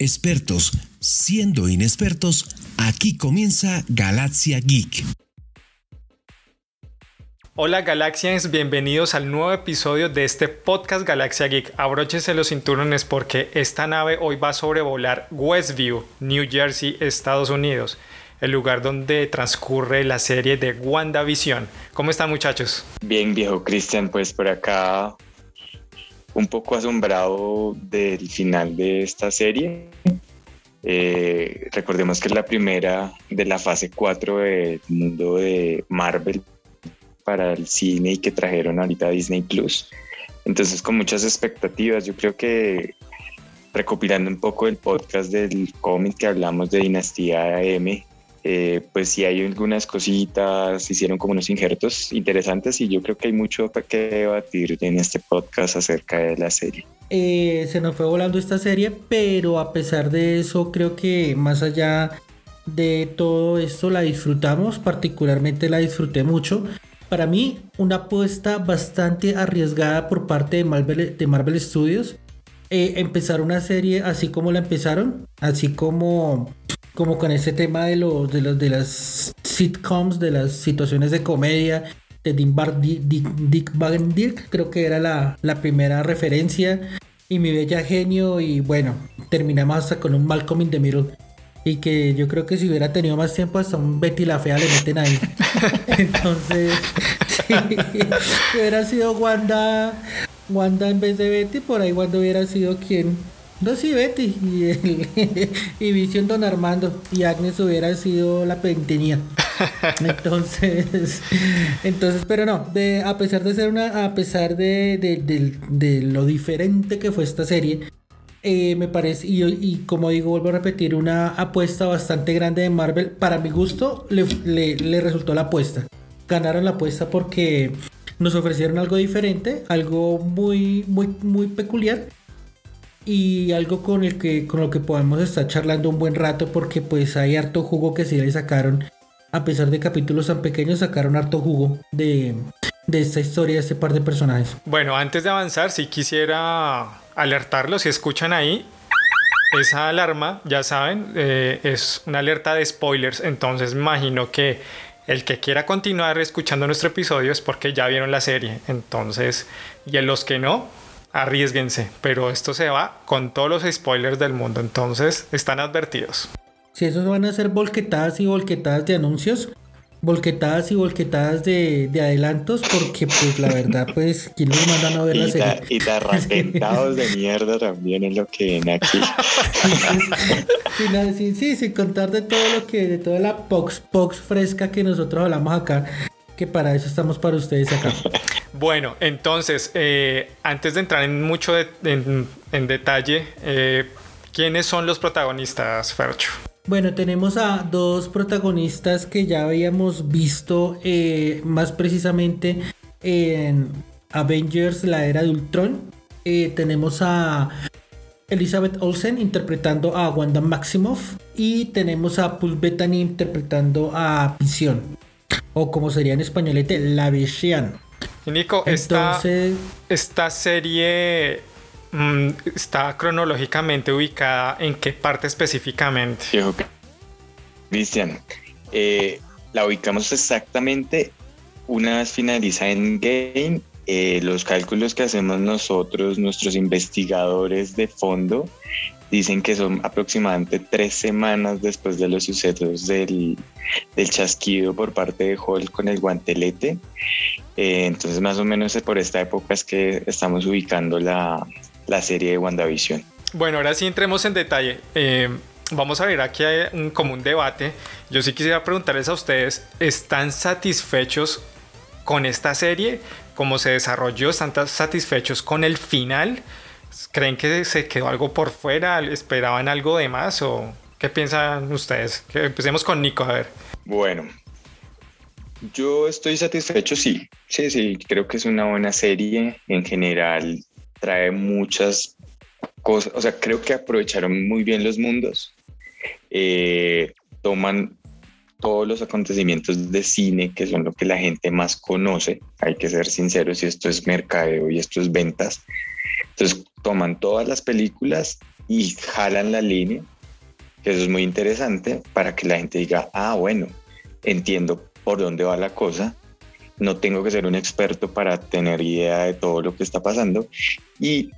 expertos siendo inexpertos, aquí comienza Galaxia Geek. Hola Galaxians, bienvenidos al nuevo episodio de este podcast Galaxia Geek. Abróchense los cinturones porque esta nave hoy va a sobrevolar Westview, New Jersey, Estados Unidos, el lugar donde transcurre la serie de WandaVision. ¿Cómo están muchachos? Bien viejo Cristian, pues por acá un poco asombrado del final de esta serie. Eh, recordemos que es la primera de la fase 4 del mundo de Marvel para el cine y que trajeron ahorita a Disney Plus. Entonces, con muchas expectativas, yo creo que recopilando un poco el podcast del cómic que hablamos de Dinastía M, eh, pues sí hay algunas cositas, hicieron como unos injertos interesantes y yo creo que hay mucho que debatir en este podcast acerca de la serie. Eh, se nos fue volando esta serie, pero a pesar de eso creo que más allá de todo esto la disfrutamos, particularmente la disfruté mucho. Para mí, una apuesta bastante arriesgada por parte de Marvel, de Marvel Studios. Eh, empezar una serie así como la empezaron, así como como con ese tema de los de los de las sitcoms, de las situaciones de comedia de Dick, Van Dirk, creo que era la, la, primera referencia y mi bella genio y bueno, terminamos hasta con un Malcolm in the Middle y que yo creo que si hubiera tenido más tiempo hasta un Betty la fea le meten ahí. Entonces, si hubiera sido Wanda Wanda en vez de Betty, por ahí Wanda hubiera sido quien no, sí, Betty y, y Vision Don Armando y Agnes hubiera sido la pentenía. Entonces, entonces, pero no, de, a pesar de ser una, a pesar de, de, lo diferente que fue esta serie, eh, me parece, y, y, como digo, vuelvo a repetir, una apuesta bastante grande de Marvel. Para mi gusto, le, le, le resultó la apuesta. Ganaron la apuesta porque nos ofrecieron algo diferente, algo muy, muy, muy peculiar y algo con el que con lo que podemos estar charlando un buen rato porque pues hay harto jugo que sí le sacaron. A pesar de capítulos tan pequeños sacaron harto jugo de, de esta historia de este par de personajes. Bueno antes de avanzar si quisiera alertarlos. Si escuchan ahí esa alarma ya saben eh, es una alerta de spoilers. Entonces imagino que el que quiera continuar escuchando nuestro episodio es porque ya vieron la serie. Entonces y en los que no arriesguense, pero esto se va con todos los spoilers del mundo, entonces están advertidos. Si esos van a ser volquetadas y volquetadas de anuncios, volquetadas y volquetadas de, adelantos, porque pues la verdad, pues, ¿quién nos mandan a ver la serie? Y reventados de mierda también es lo que ven aquí. sí, sí, sin contar de todo lo que, de toda la pox, pox fresca que nosotros hablamos acá, que para eso estamos para ustedes acá. Bueno, entonces, eh, antes de entrar en mucho en, detalle, eh, ¿quiénes son los protagonistas, Fercho? Bueno, tenemos a dos protagonistas que ya habíamos visto eh, más precisamente en Avengers, la era de Ultron. tenemos a Elizabeth Olsen interpretando a Wanda Maximoff y tenemos a Paul Bettany interpretando a Vision o como sería en españolete, La Vision. Y Nico, esta, serie está cronológicamente ubicada en qué parte específicamente? Cristian, eh, la ubicamos exactamente una vez finaliza en Game. Eh, los cálculos que hacemos nosotros, nuestros investigadores de fondo, dicen que son aproximadamente tres semanas después de los sucesos del, del chasquido por parte de Hall con el guantelete. Eh, entonces, más o menos por esta época es que estamos ubicando la, la serie de WandaVision. Bueno, ahora sí entremos en detalle. Eh, vamos a ver aquí hay un, como un debate. Yo sí quisiera preguntarles a ustedes, ¿están satisfechos con esta serie? ¿Cómo se desarrolló? ¿Están satisfechos con el final? ¿Creen que se quedó algo por fuera? ¿Esperaban algo de más? ¿O qué piensan ustedes? Que empecemos con Nico, a ver. Bueno, yo estoy satisfecho, sí. Sí, sí, creo que es una buena serie. En general, trae muchas cosas. O sea, creo que aprovecharon muy bien los mundos. Eh, toman todos los acontecimientos de cine, que son lo que la gente más conoce. Hay que ser sinceros, y esto es mercadeo y esto es ventas. Entonces, toman todas las películas y jalan la línea, que eso es muy interesante para que la gente diga, ah, bueno, entiendo por dónde va la cosa, no tengo que ser un experto para tener idea de todo lo que está pasando y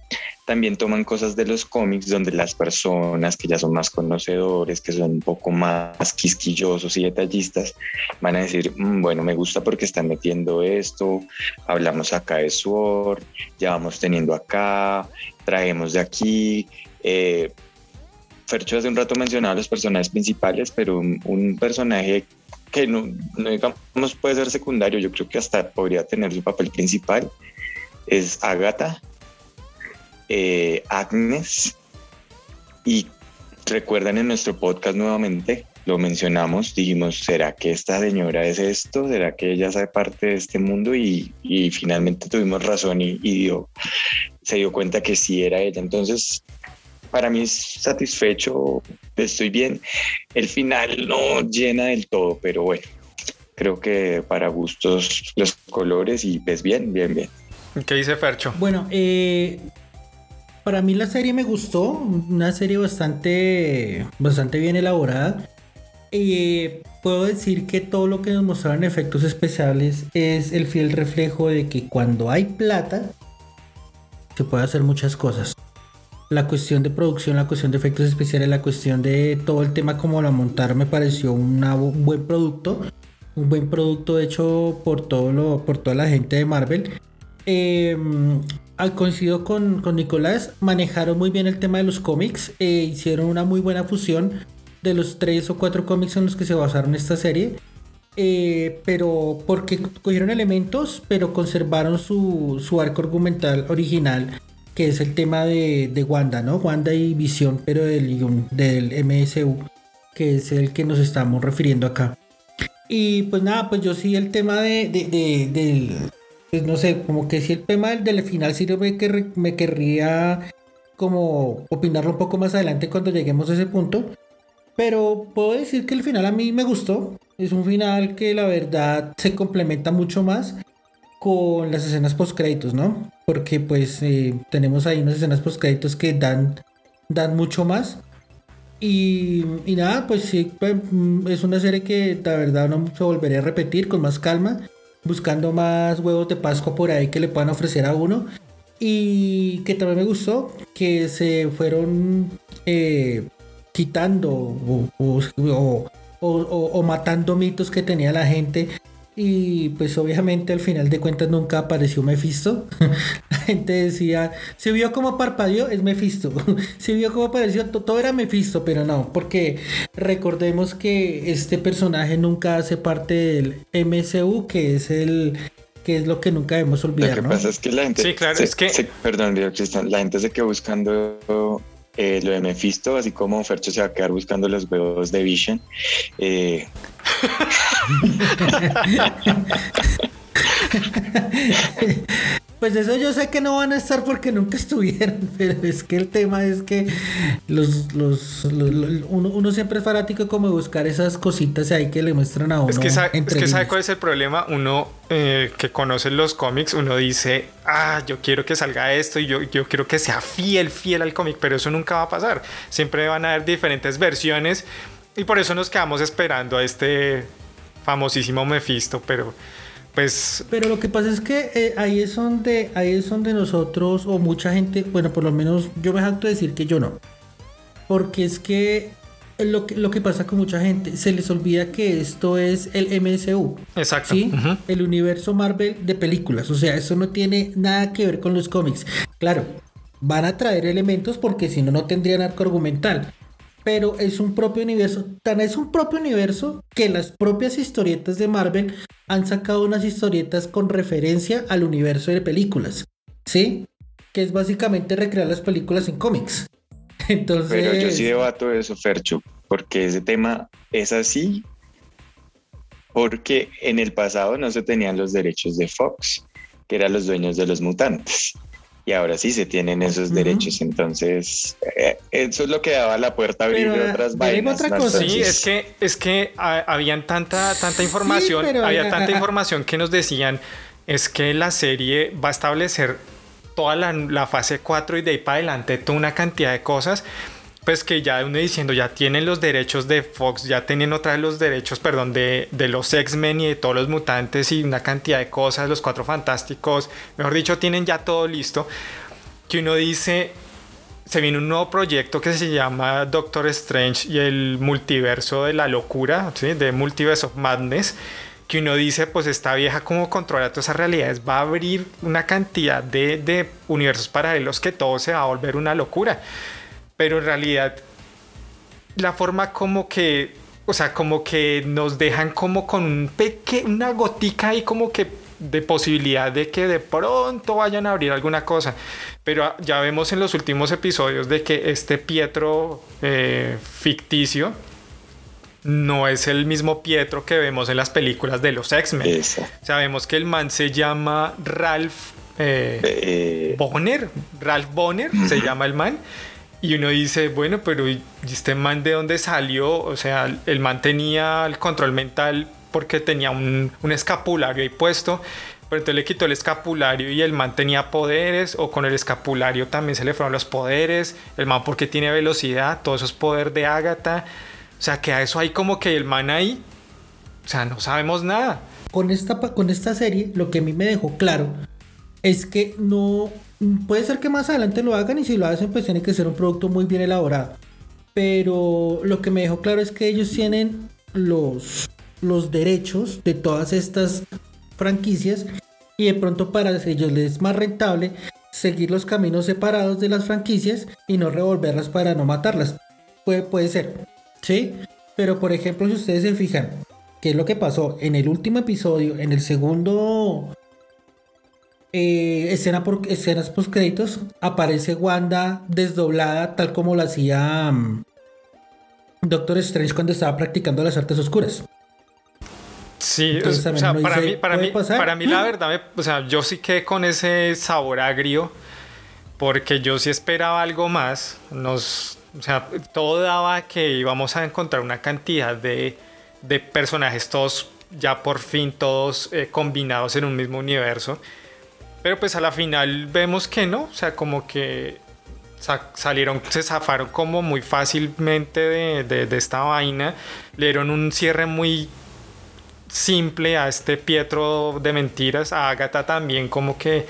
también toman cosas de los cómics donde las personas que ya son más conocedores, que son un poco más quisquillosos y detallistas, van a decir, mm, bueno, me gusta porque están metiendo esto, hablamos acá de Sword, ya vamos teniendo acá, traemos de aquí. Eh, Fercho hace un rato mencionaba los personajes principales, pero un, personaje que no, no, digamos puede ser secundario, yo creo que hasta podría tener su papel principal, es Agatha, eh, Agnes. Y recuerdan en nuestro podcast nuevamente, lo mencionamos, dijimos, ¿será que esta señora es esto? ¿Será que ella sabe parte de este mundo? Y, finalmente tuvimos razón y, dio, se dio cuenta que sí era ella. Entonces, para mí es satisfecho, estoy bien. El final no llena del todo, pero bueno, creo que para gustos los colores y ves bien, bien, bien. ¿Qué dice Fercho? Bueno, eh, para mí la serie me gustó, una serie bastante, bastante bien elaborada. Y puedo decir que todo lo que nos mostraron efectos especiales es el fiel reflejo de que cuando hay plata se puede hacer muchas cosas. La cuestión de producción, la cuestión de efectos especiales, la cuestión de todo el tema como la montar me pareció un buen producto, un buen producto hecho por todo lo, por toda la gente de Marvel. Eh, coincido con, con, Nicolás, manejaron muy bien el tema de los cómics, e hicieron una muy buena fusión de los tres o cuatro cómics en los que se basaron esta serie. Eh, pero porque cogieron elementos, pero conservaron su, su, arco argumental original, que es el tema de, de Wanda, ¿no? Wanda y Visión, pero del, del MSU, que es el que nos estamos refiriendo acá. Y pues nada, pues yo sí el tema de, de, del pues no sé, como que si el tema del, final sí me, me querría como opinarlo un poco más adelante cuando lleguemos a ese punto. Pero puedo decir que el final a mí me gustó. Es un final que la verdad se complementa mucho más con las escenas post créditos, ¿no? Porque pues eh, tenemos ahí unas escenas post que dan, dan mucho más. Y, nada, pues sí, pues, mm, es una serie que la verdad no se volvería a repetir con más calma buscando más huevos de Pascua por ahí que le puedan ofrecer a uno. Y que también me gustó que se fueron eh, quitando o, matando mitos que tenía la gente y pues obviamente al final de cuentas nunca apareció Mephisto. La gente decía, se vio como parpadeó, es Mephisto. se vio como apareció, todo era Mephisto, pero no, porque recordemos que este personaje nunca hace parte del MCU, que es el que es lo que nunca debemos olvidar. Lo que pasa es que la gente. Sí, claro, es que. perdón, la gente se quedó buscando eh, lo de Mephisto, así como Fercho se va a quedar buscando los huevos de Vision. Eh... Pues eso yo sé que no van a estar porque nunca estuvieron, pero es que el tema es que los, los, uno, siempre es fanático como de buscar esas cositas ahí que le muestran a uno. Es que, sabe, cuál es el problema. Uno eh, que conoce los cómics, uno dice, ah, yo quiero que salga esto y yo, yo quiero que sea fiel, fiel al cómic, pero eso nunca va a pasar. Siempre van a haber diferentes versiones y por eso nos quedamos esperando a este famosísimo Mephisto, pero pues... Pero lo que pasa es que eh, ahí, es donde, ahí es donde nosotros, o mucha gente, bueno, por lo menos yo me jacto de decir que yo no. Porque es que lo que, lo que pasa con mucha gente, se les olvida que esto es el MSU. Exacto. ¿sí? El universo Marvel de películas. O sea, eso no tiene nada que ver con los cómics. Claro, van a traer elementos porque si no, no tendrían arco argumental pero es un propio universo. Tan es un propio universo que las propias historietas de Marvel han sacado unas historietas con referencia al universo de películas. ¿Sí? Que es básicamente recrear las películas en cómics. Entonces. Pero yo sí debato eso, Fercho, porque ese tema es así. Porque en el pasado no se tenían los derechos de Fox, que eran los dueños de los mutantes y ahora sí se tienen esos derechos. Entonces, eh, eso es lo que daba la puerta a abrir otras vainas. Otra cosa. Sí, es que, es que habían tanta, tanta información, había tanta información que nos decían es que la serie va a establecer toda la, la fase 4 y de ahí para adelante toda una cantidad de cosas pues que ya uno diciendo, ya tienen los derechos de Fox, ya tienen otra vez los derechos, perdón, de, de los X-Men y de todos los mutantes y una cantidad de cosas, los cuatro fantásticos, mejor dicho, tienen ya todo listo, que uno dice, se viene un nuevo proyecto que se llama Doctor Strange y el multiverso de la locura, ¿sí? de Multiverse of Madness, que uno dice, pues esta vieja como controla todas esas realidades, va a abrir una cantidad de, de universos paralelos que todo se va a volver una locura pero en realidad la forma como que, o sea, como que nos dejan como con un peque, una gotica ahí como que de posibilidad de que de pronto vayan a abrir alguna cosa. Pero ya vemos en los últimos episodios de que este Pietro eh, ficticio no es el mismo Pietro que vemos en las películas de los X-Men. Sabemos que el man se llama Ralph eh, eh. Bonner. Ralph Bonner se llama el man. Y uno dice, bueno, pero ¿y este man de dónde salió? O sea, el man tenía el control mental porque tenía un, escapulario ahí puesto, pero entonces le quitó el escapulario y el man tenía poderes, o con el escapulario también se le fueron los poderes, el man porque tiene velocidad, todo eso es poder de Ágata. O sea, que a eso hay como que el man ahí, o sea, no sabemos nada. Con esta, con esta serie, lo que a mí me dejó claro es que no Puede ser que más adelante lo hagan y si lo hacen pues tiene que ser un producto muy bien elaborado. Pero lo que me dejó claro es que ellos tienen los, los derechos de todas estas franquicias y de pronto para ellos les es más rentable seguir los caminos separados de las franquicias y no revolverlas para no matarlas. Puede, puede ser, ¿sí? Pero por ejemplo si ustedes se fijan, ¿qué es lo que pasó? En el último episodio, en el segundo eh, escena por, escenas post créditos aparece Wanda desdoblada tal como lo hacía mm, Doctor Strange cuando estaba practicando las artes oscuras. Sí, o sea, para, mí, para, mí, para mí la verdad, o sea, yo sí quedé con ese sabor agrio porque yo sí esperaba algo más. Nos, o sea, todo daba que íbamos a encontrar una cantidad de, de personajes todos ya por fin todos eh, combinados en un mismo universo. Pero pues a la final vemos que no, o sea, como que salieron, se zafaron como muy fácilmente de, de, esta vaina, le dieron un cierre muy simple a este Pietro de mentiras, a Agatha también como que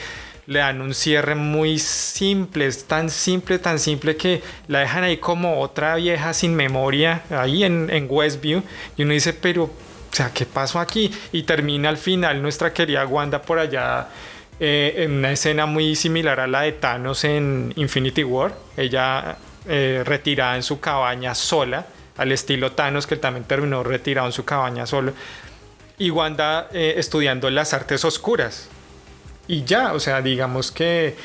le dan un cierre muy simple, es tan simple, tan simple que la dejan ahí como otra vieja sin memoria, ahí en, en Westview, y uno dice, pero, o sea, ¿qué pasó aquí? Y termina al final nuestra querida Wanda por allá eh, en una escena muy similar a la de Thanos en Infinity War. Ella eh, retirada en su cabaña sola, al estilo Thanos, que también terminó retirado en su cabaña solo. Y Wanda eh, estudiando las artes oscuras. Y ya, o sea, digamos que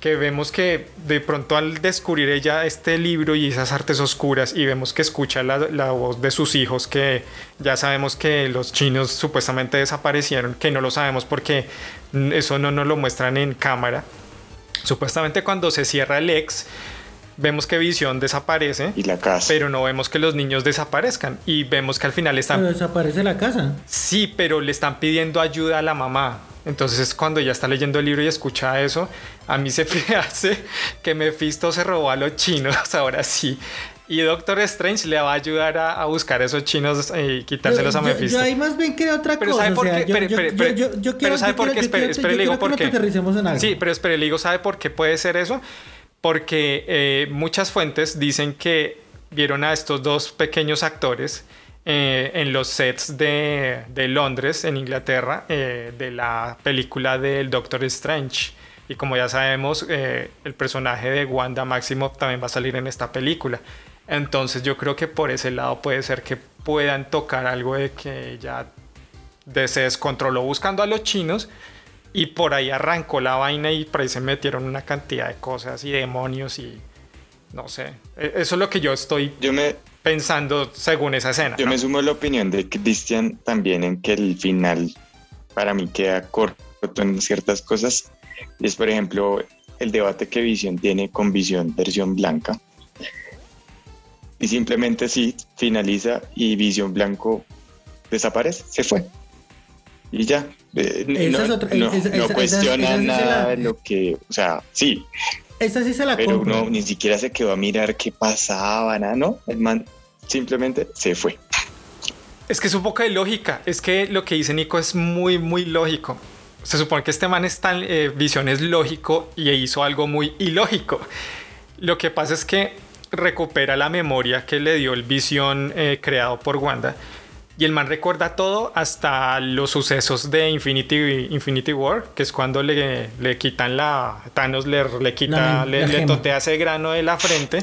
que vemos que de pronto al descubrir ella este libro y esas artes oscuras y vemos que escucha la, la, voz de sus hijos que ya sabemos que los chinos supuestamente desaparecieron, que no lo sabemos porque eso no nos lo muestran en cámara. Supuestamente cuando se cierra el ex, vemos que Visión desaparece. Y la casa. Pero no vemos que los niños desaparezcan. Y vemos que al final están... Pero desaparece la casa. Sí, pero le están pidiendo ayuda a la mamá. Entonces cuando ya está leyendo el libro y escucha eso, a mí se me hace que Mephisto se robó a los chinos, ahora sí. Y Doctor Strange le va a ayudar a, buscar a esos chinos y quitárselos a Mephisto. Yo, ahí más bien creo otra pero cosa. ¿sabe por qué? pero ¿sabe por qué? Espere, espere, le digo por qué. Sí, pero espere, le digo, ¿sabe por qué puede ser eso? Porque eh, muchas fuentes dicen que vieron a estos dos pequeños actores eh, en los sets de, de Londres, en Inglaterra, eh, de la película del Doctor Strange. Y como ya sabemos, eh, el personaje de Wanda Maximoff también va a salir en esta película. Entonces yo creo que por ese lado puede ser que puedan tocar algo de que ya se descontroló buscando a los chinos y por ahí arrancó la vaina y por ahí se metieron una cantidad de cosas y demonios y no sé. E, eso es lo que yo estoy yo me, pensando según esa escena. Yo me sumo a la opinión de Christian también en que el final para mí queda corto en ciertas cosas. Y es, por ejemplo, el debate que Visión tiene con Visión versión blanca. Y simplemente sí, finaliza y Visión Blanco desaparece, se fue. y ya. no, cuestiona nada de lo que, o sea, sí. Esa sí se la Pero uno ni siquiera se quedó a mirar qué pasaba, nada, ¿no? El man simplemente se fue. Es que es un poco de lógica. Es que lo que dice Nico es muy, muy lógico. Se supone que este man está en eh, visión es lógico y hizo algo muy ilógico. Lo que pasa es que recupera la memoria que le dio el visión eh, creado por Wanda y el man recuerda todo hasta los sucesos de Infinity, Infinity War, que es cuando le, le quitan la. Thanos le, le quita, le, totea ese grano de la frente.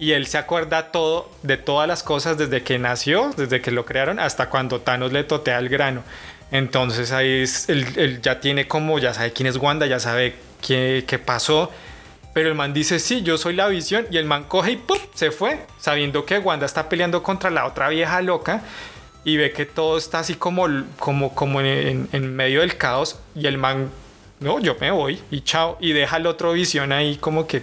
Y él se acuerda todo de todas las cosas desde que nació, desde que lo crearon, hasta cuando Thanos le totea el grano. Entonces ahí es, él, ya tiene como, ya sabe quién es Wanda, ya sabe qué, qué pasó. Pero el man dice, sí, yo soy la visión. Y el man coge y ¡pum! se fue, sabiendo que Wanda está peleando contra la otra vieja loca y ve que todo está así como, como, como en, en, medio del caos y el man, no, yo me voy y chao, y deja el otro visión ahí como que,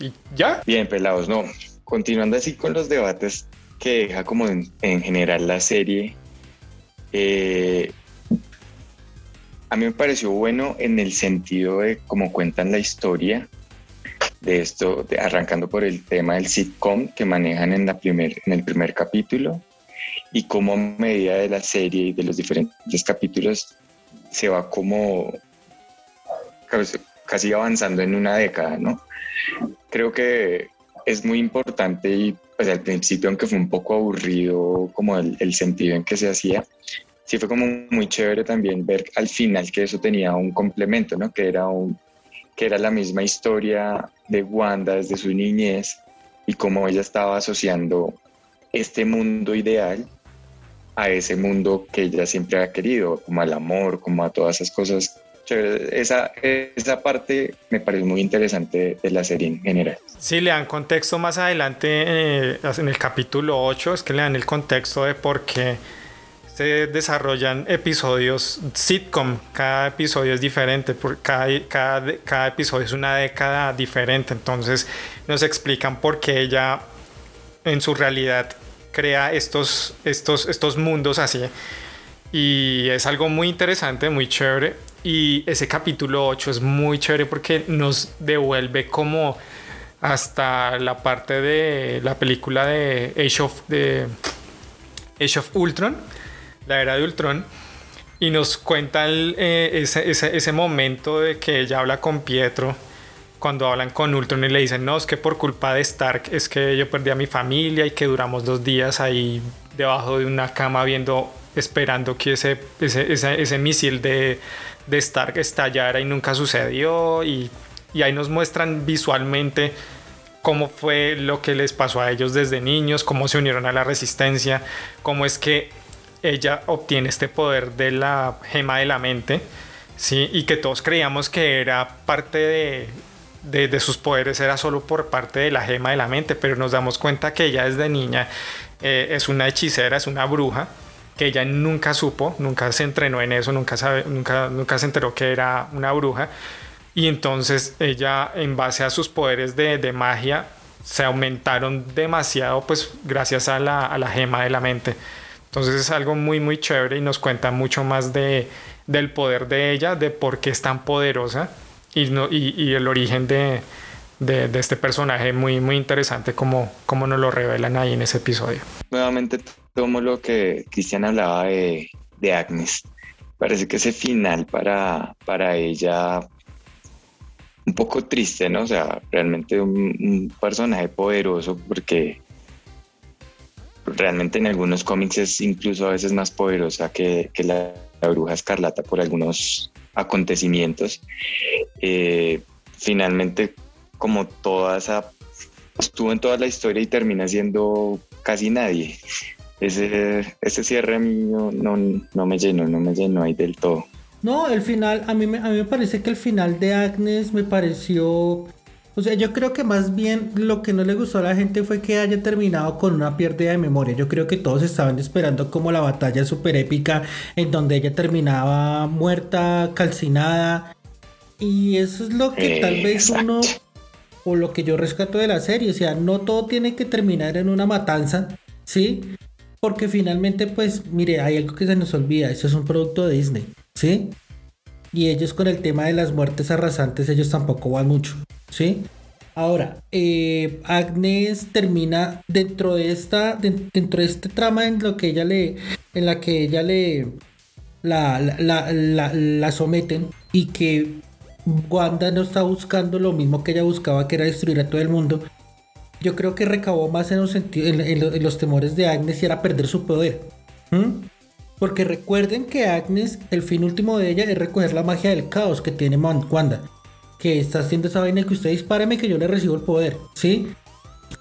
y ya. Bien, pelados, no. Continuando así con los debates que deja como en, general la serie, eh, a mí me pareció bueno en el sentido de cómo cuentan la historia de esto, arrancando por el tema del sitcom que manejan en, la primer, en el primer capítulo y cómo a medida de la serie y de los diferentes capítulos se va como casi avanzando en una década, ¿no? Creo que es muy importante y pues al principio, aunque fue un poco aburrido como el, el sentido en que se hacía, sí fue como muy chévere también ver al final que eso tenía un complemento, ¿no? Que era, un, que era la misma historia de Wanda desde su niñez y cómo ella estaba asociando este mundo ideal a ese mundo que ella siempre ha querido, como al amor, como a todas esas cosas. Esa, esa parte me parece muy interesante de la serie en general. Sí, le dan contexto más adelante eh, en el capítulo 8, es que le dan el contexto de por qué se desarrollan episodios sitcom, cada episodio es diferente, por cada, cada, cada episodio es una década diferente, entonces nos explican por qué ella en su realidad crea estos, estos, estos mundos así. Y es algo muy interesante, muy chévere. Y ese capítulo 8 es muy chévere porque nos devuelve como hasta la parte de la película de Age of, Age of Ultron, la era de Ultron. Y nos cuenta eh, ese, ese, ese momento de que ella habla con Pietro cuando hablan con Ultron y le dicen, no, es que por culpa de Stark es que yo perdí a mi familia y que duramos dos días ahí debajo de una cama viendo, esperando que ese, ese, ese, misil de, de, Stark estallara y nunca sucedió y, y ahí nos muestran visualmente cómo fue lo que les pasó a ellos desde niños, cómo se unieron a la resistencia, cómo es que ella obtiene este poder de la gema de la mente, ¿sí? y que todos creíamos que era parte de de, sus poderes era solo por parte de la gema de la mente, pero nos damos cuenta que ella desde niña eh, es una hechicera, es una bruja, que ella nunca supo, nunca se entrenó en eso, nunca, nunca, nunca se enteró que era una bruja. Y entonces ella, en base a sus poderes de, de magia, se aumentaron demasiado, pues gracias a la, a la, gema de la mente. Entonces es algo muy, muy chévere y nos cuenta mucho más de, del poder de ella, de por qué es tan poderosa y, el origen de, este personaje muy, muy interesante como, nos lo revelan ahí en ese episodio. Nuevamente tomo lo que Cristian hablaba de, Agnes. Parece que ese final para, para ella un poco triste, ¿no? O sea, realmente un, personaje poderoso porque realmente en algunos cómics es incluso a veces más poderosa que, que la, la, bruja escarlata por algunos acontecimientos. Eh, finalmente, como toda esa, estuvo en toda la historia y termina siendo casi nadie. Ese, ese cierre a no, no, me llenó, no me llenó ahí del todo. No, el final, a mí, a mí me parece que el final de Agnes me pareció o sea, yo creo que más bien lo que no le gustó a la gente fue que haya terminado con una pérdida de memoria. Yo creo que todos estaban esperando como la batalla super épica en donde ella terminaba muerta, calcinada. Y eso es lo que tal vez uno, o lo que yo rescato de la serie, o sea, no todo tiene que terminar en una matanza, ¿sí? Porque finalmente, pues, mire, hay algo que se nos olvida, eso es un producto de Disney, ¿sí? Y ellos con el tema de las muertes arrasantes, ellos tampoco van mucho, ¿sí? Ahora, eh, Agnes termina dentro de esta, dentro de este trama en lo que ella le, en la que ella le la, la, la, someten y que Wanda no está buscando lo mismo que ella buscaba, que era destruir a todo el mundo. Yo creo que recabó más en los, en, los temores de Agnes y era perder su poder. Porque recuerden que Agnes, el fin último de ella es recoger la magia del caos que tiene Wanda que está haciendo esa vaina que usted dispáreme que yo le recibo el poder, ¿sí?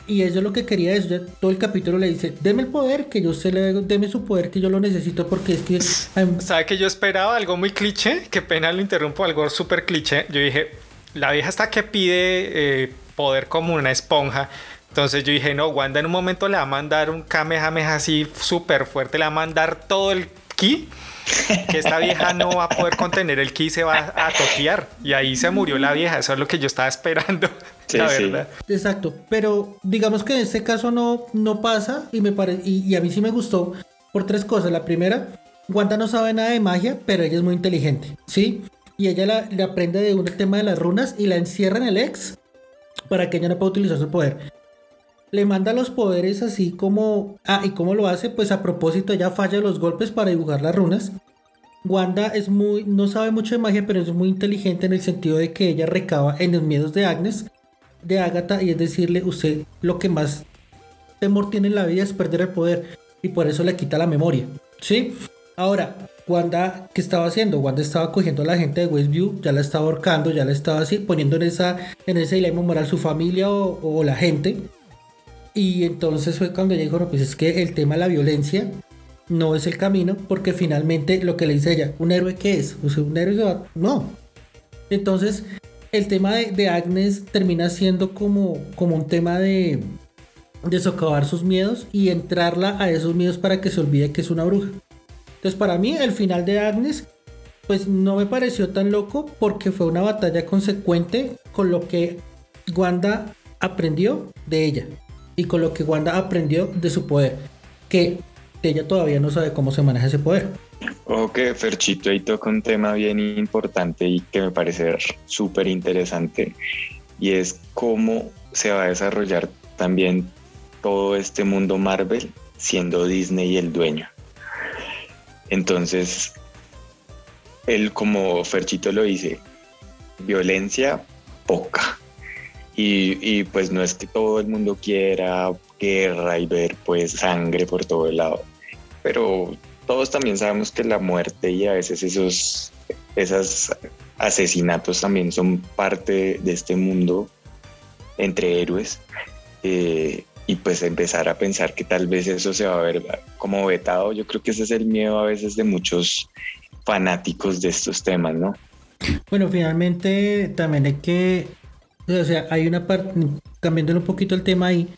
Y eso es lo que quería eso. todo el capítulo le dice, deme el poder, que yo se le deme su poder, que yo lo necesito porque es que... ¿Sabe que yo esperaba algo muy cliché? Qué pena lo interrumpo, algo súper cliché. Yo dije, la vieja está que pide eh, poder como una esponja. Entonces yo dije, no, Wanda en un momento le va a mandar un Kamehameha así súper fuerte, le va a mandar todo el ki que esta vieja no va a poder contener el ki y se va a toquear. Y ahí se murió la vieja. Eso es lo que yo estaba esperando. la verdad. Exacto. Pero digamos que en este caso no, no pasa. Y me parece. Y, a mí sí me gustó por tres cosas. La primera, Wanda no sabe nada de magia, pero ella es muy inteligente. ¿Sí? Y ella le aprende de un tema de las runas y la encierra en el ex para que ella no pueda utilizar su poder le manda los poderes así como... Ah, ¿y cómo lo hace? Pues a propósito, ella falla los golpes para dibujar las runas. Wanda es muy... no sabe mucho de magia, pero es muy inteligente en el sentido de que ella recaba en los miedos de Agnes, de Agatha, y es decirle, usted lo que más temor tiene en la vida es perder el poder, y por eso le quita la memoria. ¿Sí? Ahora, Wanda, ¿qué estaba haciendo? Wanda estaba cogiendo a la gente de Westview, ya la estaba ahorcando, ya la estaba así, poniendo en, esa, en ese dilema moral su familia o, o la gente. Y entonces fue cuando ella dijo, no, pues es que el tema de la violencia no es el camino, porque finalmente lo que le dice ella, ¿un héroe qué es? O sea, un héroe no. Entonces, el tema de, Agnes termina siendo como, como un tema de, de socavar sus miedos y entrarla a esos miedos para que se olvide que es una bruja. Entonces, para mí, el final de Agnes, pues no me pareció tan loco porque fue una batalla consecuente con lo que Wanda aprendió de ella y con lo que Wanda aprendió de su poder, que ella todavía no sabe cómo se maneja ese poder. Ok, Ferchito ahí toca un tema bien importante y que me parece súper interesante y es cómo se va a desarrollar también todo este mundo Marvel siendo Disney el dueño. Entonces, él como Ferchito lo dice, violencia poca, y, pues no es que todo el mundo quiera guerra y ver pues sangre por todo el lado, pero todos también sabemos que la muerte y a veces esos esos asesinatos también son parte de este mundo entre héroes eh, y pues empezar a pensar que tal vez eso se va a ver como vetado, yo creo que ese es el miedo a veces de muchos fanáticos de estos temas, ¿no? Bueno, finalmente también hay que o sea, hay una parte, cambiándole un poquito el tema ahí,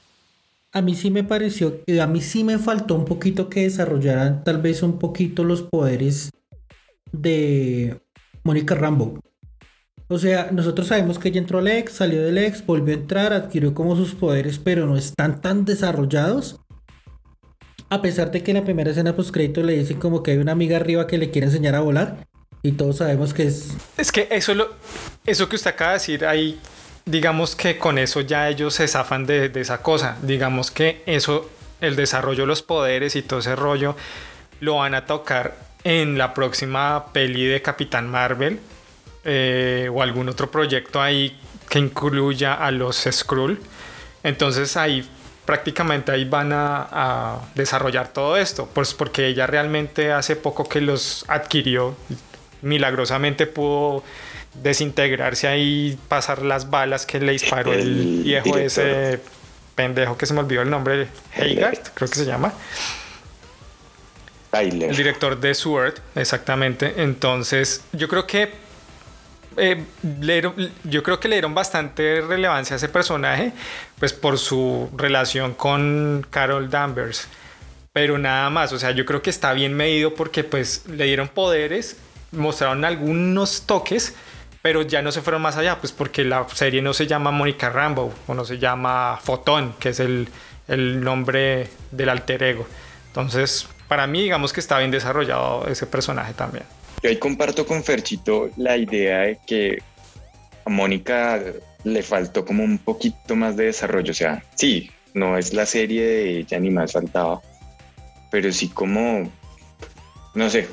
a mí sí me pareció, a mí sí me faltó un poquito que desarrollaran tal vez un poquito los poderes de Mónica Rambo. O sea, nosotros sabemos que ella entró al ex, salió del ex, volvió a entrar, adquirió como sus poderes, pero no están tan desarrollados. A pesar de que en la primera escena post crédito le dicen como que hay una amiga arriba que le quiere enseñar a volar. Y todos sabemos que es. Es que eso lo, eso que usted acaba de decir ahí digamos que con eso ya ellos se zafan de, esa cosa. Digamos que eso, el desarrollo de los poderes y todo ese rollo, lo van a tocar en la próxima peli de Capitán Marvel eh, o algún otro proyecto ahí que incluya a los Skrull. Entonces ahí prácticamente ahí van a, a, desarrollar todo esto, pues porque ella realmente hace poco que los adquirió, milagrosamente pudo desintegrarse ahí, pasar las balas que le disparó el, viejo ese pendejo que se me olvidó el nombre, Heigart, creo que se llama. El director de Sword, exactamente. Entonces, yo creo que eh, yo creo que le dieron bastante relevancia a ese personaje, pues por su relación con Carol Danvers. Pero nada más, o sea, yo creo que está bien medido porque pues le dieron poderes, mostraron algunos toques, pero ya no se fueron más allá, pues porque la serie no se llama Mónica Rambo o no se llama Fotón, que es el, el nombre del alter ego. Entonces, para mí, digamos que está bien desarrollado ese personaje también. Yo ahí comparto con Ferchito la idea de que a Mónica le faltó como un poquito más de desarrollo. O sea, sí, no es la serie de ella ni más faltaba, pero sí como, no sé,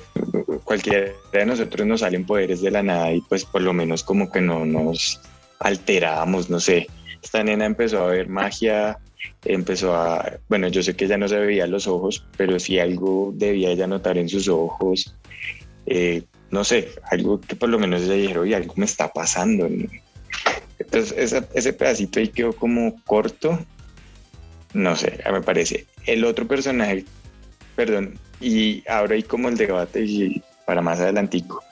cualquiera de nosotros nos salen poderes de la nada y pues por lo menos como que no nos alteramos, no sé. Esta nena empezó a ver magia, empezó a, bueno, yo sé que ella no se veía los ojos, pero sí algo debía ella notar en sus ojos. Eh, no sé, algo que por lo menos ella dijeron, oye, algo me está pasando. Entonces, ese pedacito ahí quedó como corto. No sé, me parece. El otro personaje, perdón, y ahora hay como el debate y para más adelantico,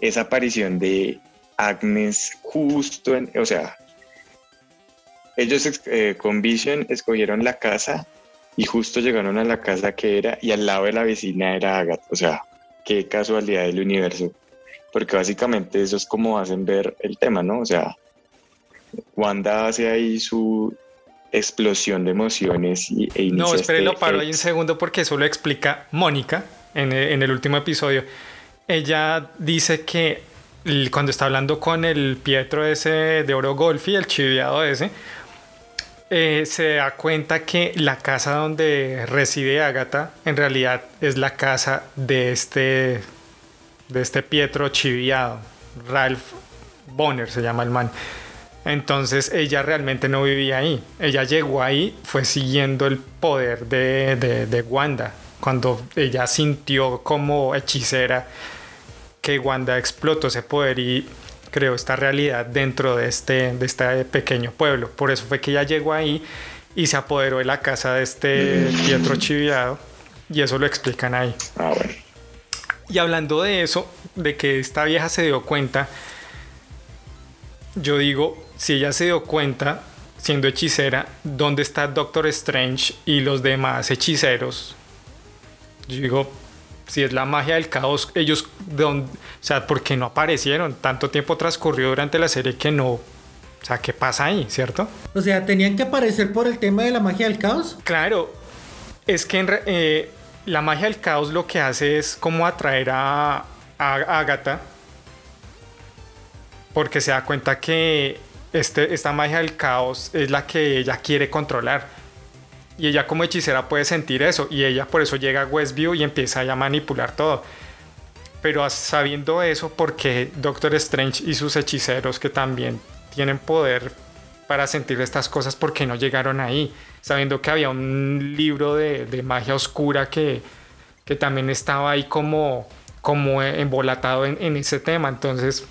esa aparición de Agnes justo en, o sea, ellos eh, con Vision escogieron la casa y justo llegaron a la casa que era y al lado de la vecina era Agatha, o sea, qué casualidad del universo, porque básicamente eso es como hacen ver el tema, ¿no? O sea, Wanda hace ahí su explosión de emociones y, e No, espere, lo paro ahí un segundo porque eso lo explica Mónica en, el último episodio. Ella dice que cuando está hablando con el Pietro ese de Oro Golfi, el chiviado ese, eh, se da cuenta que la casa donde reside Agatha en realidad es la casa de este, de este Pietro chiviado, Ralph Bonner se llama el man. Entonces ella realmente no vivía ahí. Ella llegó ahí, fue siguiendo el poder de, de Wanda. Cuando ella sintió como hechicera que Wanda explotó ese poder y creó esta realidad dentro de este, de este pequeño pueblo. Por eso fue que ella llegó ahí y se apoderó de la casa de este Pietro Chiviado y eso lo explican ahí. Ah, y hablando de eso, de que esta vieja se dio cuenta, yo digo, si ella se dio cuenta, siendo hechicera, ¿dónde está Doctor Strange y los demás hechiceros? Yo digo, si es la magia del caos, ellos, de o sea, ¿por qué no aparecieron? Tanto tiempo transcurrió durante la serie que no, o sea, ¿qué pasa ahí, cierto? O sea, ¿tenían que aparecer por el tema de la magia del caos? Claro, es que eh, la magia del caos lo que hace es como atraer a, a Agatha, porque se da cuenta que este, esta magia del caos es la que ella quiere controlar. Y ella como hechicera puede sentir eso. Y ella por eso llega a Westview y empieza a manipular todo. Pero sabiendo eso, porque Doctor Strange y sus hechiceros que también tienen poder para sentir estas cosas, ¿por qué no llegaron ahí? Sabiendo que había un libro de, magia oscura que, que también estaba ahí como, como embolatado en, en ese tema. Entonces,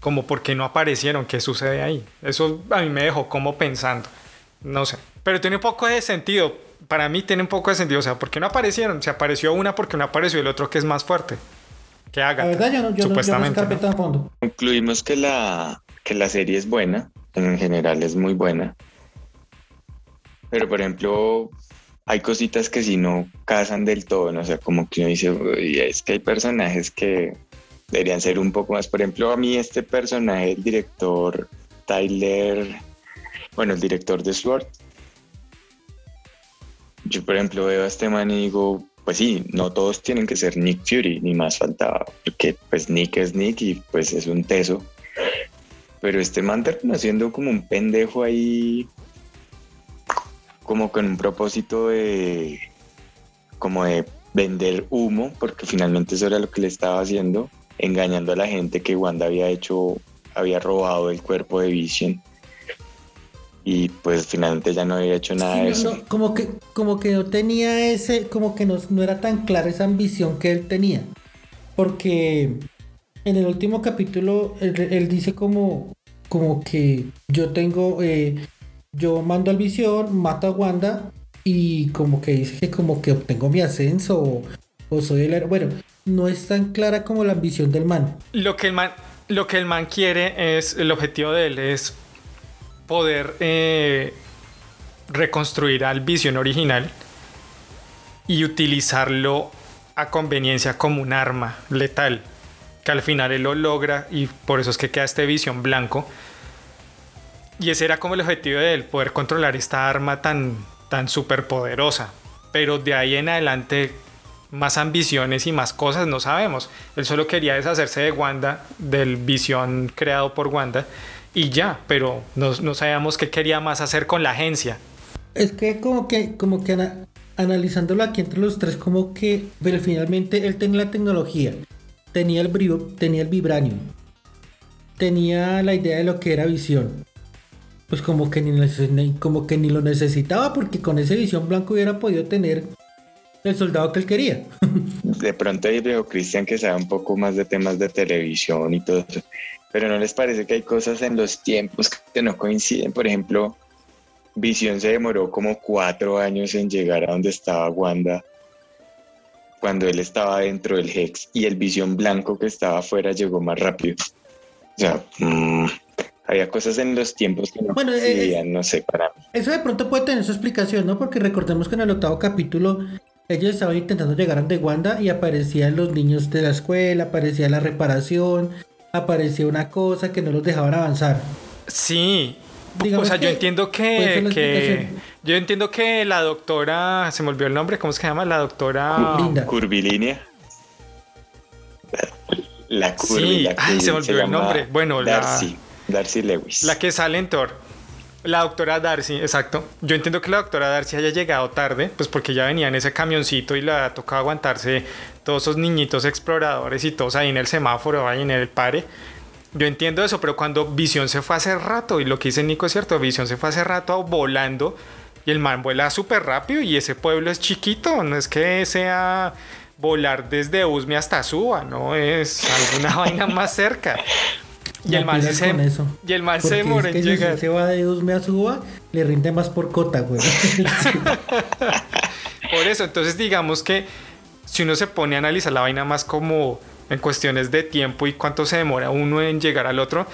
como por qué no aparecieron, qué sucede ahí. Eso a mí me dejó como pensando. No sé. Pero tiene un poco de sentido. Para mí tiene un poco de sentido. O sea, ¿por qué no aparecieron? Se apareció una porque no apareció el otro que es más fuerte. Que haga. La verdad, yo no, yo supuestamente. No, fondo. Concluimos que la, que la serie es buena. En general es muy buena. Pero, por ejemplo, hay cositas que si no casan del todo, ¿no? O sea, como que uno dice, es que hay personajes que deberían ser un poco más. Por ejemplo, a mí este personaje, el director Tyler, bueno, el director de Sword, yo por ejemplo veo a este man y digo, pues sí, no todos tienen que ser Nick Fury, ni más faltaba, porque pues Nick es Nick y pues es un teso. Pero este man terminó siendo como un pendejo ahí, como con un propósito de, como de vender humo, porque finalmente eso era lo que le estaba haciendo, engañando a la gente que Wanda había hecho, había robado el cuerpo de Vision y pues finalmente ya no había hecho nada de eso. como, que, como que no tenía ese, como que no, no, era tan clara esa ambición que él tenía. Porque en el último capítulo él, dice como, como que yo tengo, eh, yo mando al visión, mato a Wanda y como que dice que como que obtengo mi ascenso o, o soy el... Bueno, no es tan clara como la ambición del man. Lo que el man, lo que el man quiere es, el objetivo de él es poder eh, reconstruir al Vision original y utilizarlo a conveniencia como un arma letal. Que al final él lo logra y por eso es que queda este Vision blanco. Y ese era como el objetivo de él, poder controlar esta arma tan, tan súper poderosa. pero de ahí en adelante más ambiciones y más cosas no sabemos. Él solo quería deshacerse de Wanda, del visión creado por Wanda, y ya, pero no, no sabíamos qué quería más hacer con la agencia. Es que como que, como que analizándolo aquí entre los tres, como que, pero finalmente él tenía la tecnología, tenía el brillo, tenía el vibranium, tenía la idea de lo que era visión. Pues como que ni, como que ni lo necesitaba porque con ese visión blanco hubiera podido tener el soldado que él quería. De pronto ahí veo Cristian que sabe un poco más de temas de televisión y todo eso. Pero ¿no les parece que hay cosas en los tiempos que no coinciden? Por ejemplo, Visión se demoró como cuatro años en llegar a donde estaba Wanda cuando él estaba dentro del Hex y el Visión Blanco que estaba afuera llegó más rápido. O sea, mmm, había cosas en los tiempos que no bueno, eh, no sé, para mí. Eso de pronto puede tener su explicación, ¿no? Porque recordemos que en el octavo capítulo ellos estaban intentando llegar a donde Wanda y aparecían los niños de la escuela, aparecía la reparación, aparecía una cosa que no los dejaban avanzar. Sí. o sea, yo entiendo que, yo entiendo que la doctora, se me olvidó el nombre, ¿cómo se llama? La doctora Linda. Curvilínea. La curvilínea. Sí, se me olvidó el nombre. Bueno, Darcy, Darcy Lewis. La que sale en Thor. La doctora Darcy, exacto. Yo entiendo que la doctora Darcy haya llegado tarde, pues porque ya venía en ese camioncito y le ha tocado aguantarse todos esos niñitos exploradores y todos ahí en el semáforo, ahí en el pare. Yo entiendo eso, pero cuando Visión se fue hace rato, y lo que dice Nico es cierto, Visión se fue hace rato volando y el man vuela súper rápido y ese pueblo es chiquito, no es que sea volar desde Usme hasta Suba, no es alguna vaina más cerca. Y el man se, y el man se demora en llegar. Si se va de Usme a Suba, le rinde más por cota, güey. por eso, entonces digamos que si uno se pone a analizar la vaina más como en cuestiones de tiempo y cuánto se demora uno en llegar al otro,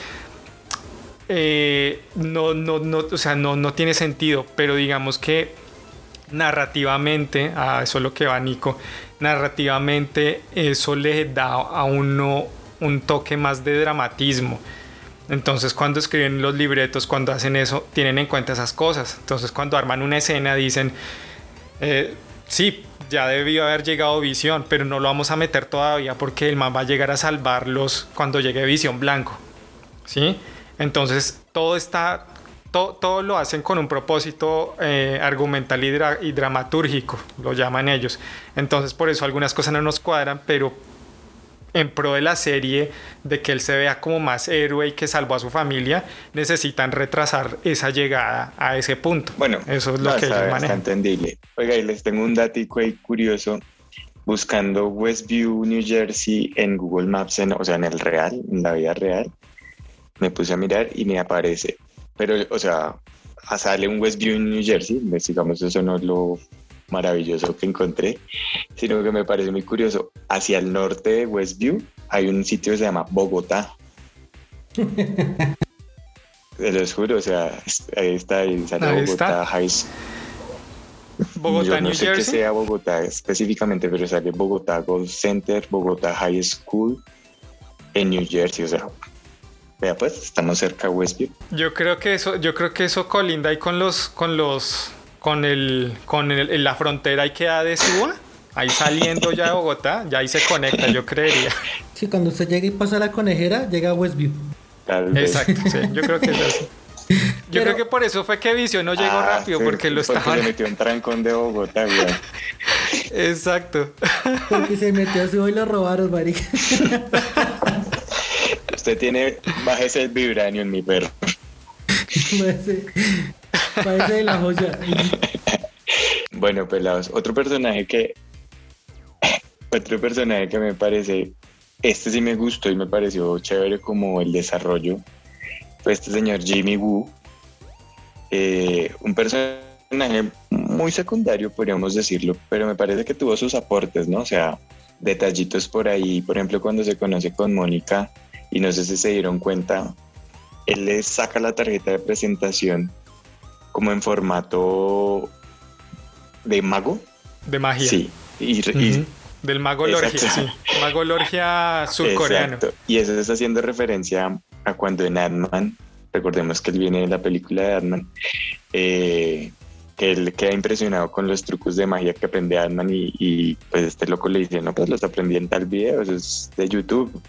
eh, no, no, no, o sea, no, no tiene sentido, pero digamos que narrativamente, a eso es lo que va Nico, narrativamente eso le da a uno un toque más de dramatismo. Entonces cuando escriben los libretos, cuando hacen eso, tienen en cuenta esas cosas. Entonces cuando arman una escena dicen, eh, sí, ya debió haber llegado Visión, pero no lo vamos a meter todavía porque el man va a llegar a salvarlos cuando llegue Visión Blanco. ¿Sí? Entonces todo está, todo, lo hacen con un propósito eh, argumental y, y dramatúrgico, lo llaman ellos. Entonces por eso algunas cosas no nos cuadran, pero en pro de la serie, de que él se vea como más héroe y que salvó a su familia, necesitan retrasar esa llegada a ese punto. Bueno, eso es lo que ellos manejan. entendible. Oiga, y les tengo un datico ahí curioso. Buscando Westview, New Jersey en Google Maps, en, o sea, en el real, en la vida real, me puse a mirar y me aparece. Pero, o sea, sale un Westview, New Jersey, digamos, eso no es lo maravilloso que encontré, sino que me parece muy curioso. Hacia el norte de Westview hay un sitio que se llama Bogotá. Te lo juro, o sea, ahí está, ahí sale Bogotá High Bogotá, Yo no sé qué sea Bogotá específicamente, pero sale Bogotá Gold Center, Bogotá High School en New Jersey, o sea, vea pues, estamos cerca de Westview. Yo creo que eso, yo creo que eso colinda ahí con los, con los con el con el, la frontera y queda de Suba, ahí saliendo ya de Bogotá, ya ahí se conecta, yo creería. Sí, cuando usted llega y pasa la conejera, llega a Westview. Exacto, sí, yo creo que es así. Yo creo que por eso fue que Vision no llegó ah, rápido, porque lo estaba. Porque se metió un trancón de Bogotá, güey. Exacto. Porque se metió a su y lo robaron, marica. Usted tiene, bájese el vibranio en mi perro. Parece la joya. Bueno, pelados, otro personaje que. Otro personaje que me parece. Este sí me gustó y me pareció chévere como el desarrollo. Fue este señor Jimmy Woo. Eh, un personaje muy secundario, podríamos decirlo, pero me parece que tuvo sus aportes, ¿no? O sea, detallitos por ahí. Por ejemplo, cuando se conoce con Mónica, y no sé si se dieron cuenta, él le saca la tarjeta de presentación como en formato de mago. De magia. Sí. Y, Del mago Lorgia, sí. Mago Lorgia surcoreano. Exacto. Y eso está haciendo referencia a cuando en ant recordemos que él viene de la película de ant eh, que él queda impresionado con los trucos de magia que aprende Ant-Man y, pues este loco le dice, no, pues los aprendí en tal video, eso es de YouTube,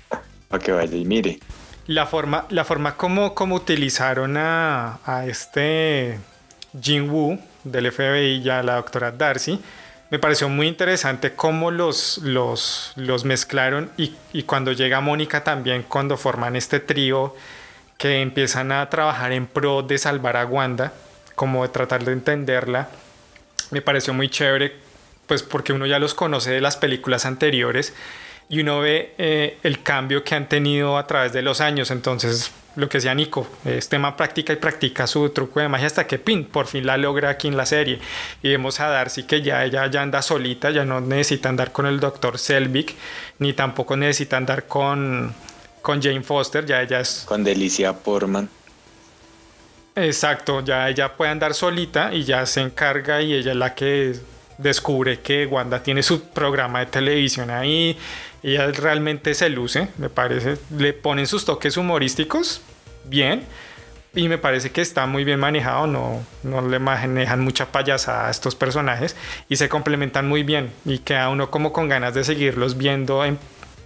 para que vaya y mire. La forma, la forma como, como utilizaron a, a este Jin Woo del FBI y a la doctora Darcy, me pareció muy interesante cómo los, los, los mezclaron y, y, cuando llega Mónica también, cuando forman este trío que empiezan a trabajar en pro de salvar a Wanda, como de tratar de entenderla, me pareció muy chévere, pues porque uno ya los conoce de las películas anteriores y uno ve eh, el cambio que han tenido a través de los años, entonces lo que decía Nico, es tema práctica y practica su truco de magia hasta que pin, por fin la logra aquí en la serie. Y vemos a Darcy que ya ella ya anda solita, ya no necesita andar con el doctor Selvig, ni tampoco necesita andar con, con Jane Foster, ya ella es... Con Delicia Portman. Exacto, ya ella puede andar solita y ya se encarga y ella es la que descubre que Wanda tiene su programa de televisión ahí ella realmente se luce, me parece. Le ponen sus toques humorísticos, bien. Y me parece que está muy bien manejado, no, no le manejan mucha payasada a estos personajes y se complementan muy bien y queda uno como con ganas de seguirlos viendo en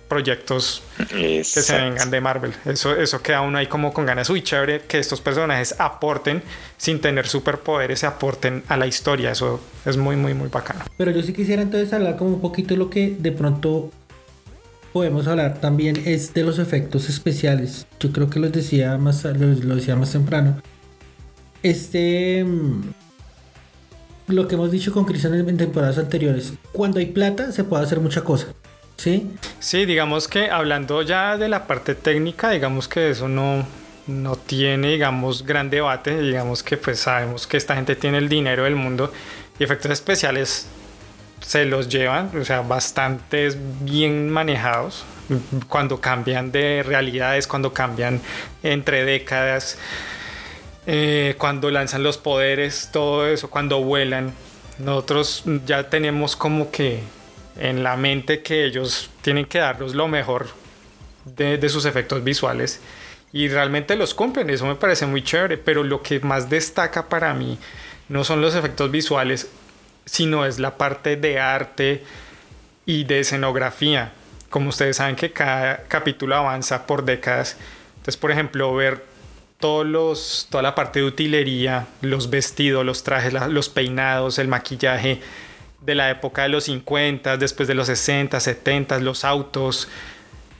proyectos que se vengan de Marvel. Eso, eso queda uno ahí como con ganas. Uy, chévere que estos personajes aporten sin tener superpoderes, se aporten a la historia. Eso es muy, muy, muy bacano. Pero yo sí quisiera entonces hablar como un poquito de lo que de pronto podemos hablar también es de los efectos especiales. Yo creo que los decía más, lo decía más temprano. Este, mm, lo que hemos dicho con Cristian en temporadas anteriores, cuando hay plata se puede hacer mucha cosa. ¿Sí? Sí, digamos que hablando ya de la parte técnica, digamos que eso no, no tiene, digamos, gran debate. Digamos que pues sabemos que esta gente tiene el dinero del mundo y efectos especiales se los llevan, o sea, bastante bien manejados cuando cambian de realidades, cuando cambian entre décadas, eh, cuando lanzan los poderes, todo eso, cuando vuelan. Nosotros ya tenemos como que en la mente que ellos tienen que darnos lo mejor de, de sus efectos visuales y realmente los cumplen, eso me parece muy chévere, pero lo que más destaca para mí no son los efectos visuales, sino es la parte de arte y de escenografía. Como ustedes saben que cada capítulo avanza por décadas. Entonces, por ejemplo, ver todos los, toda la parte de utilería, los vestidos, los trajes, los peinados, el maquillaje de la época de los 50, después de los 60, 70, los autos,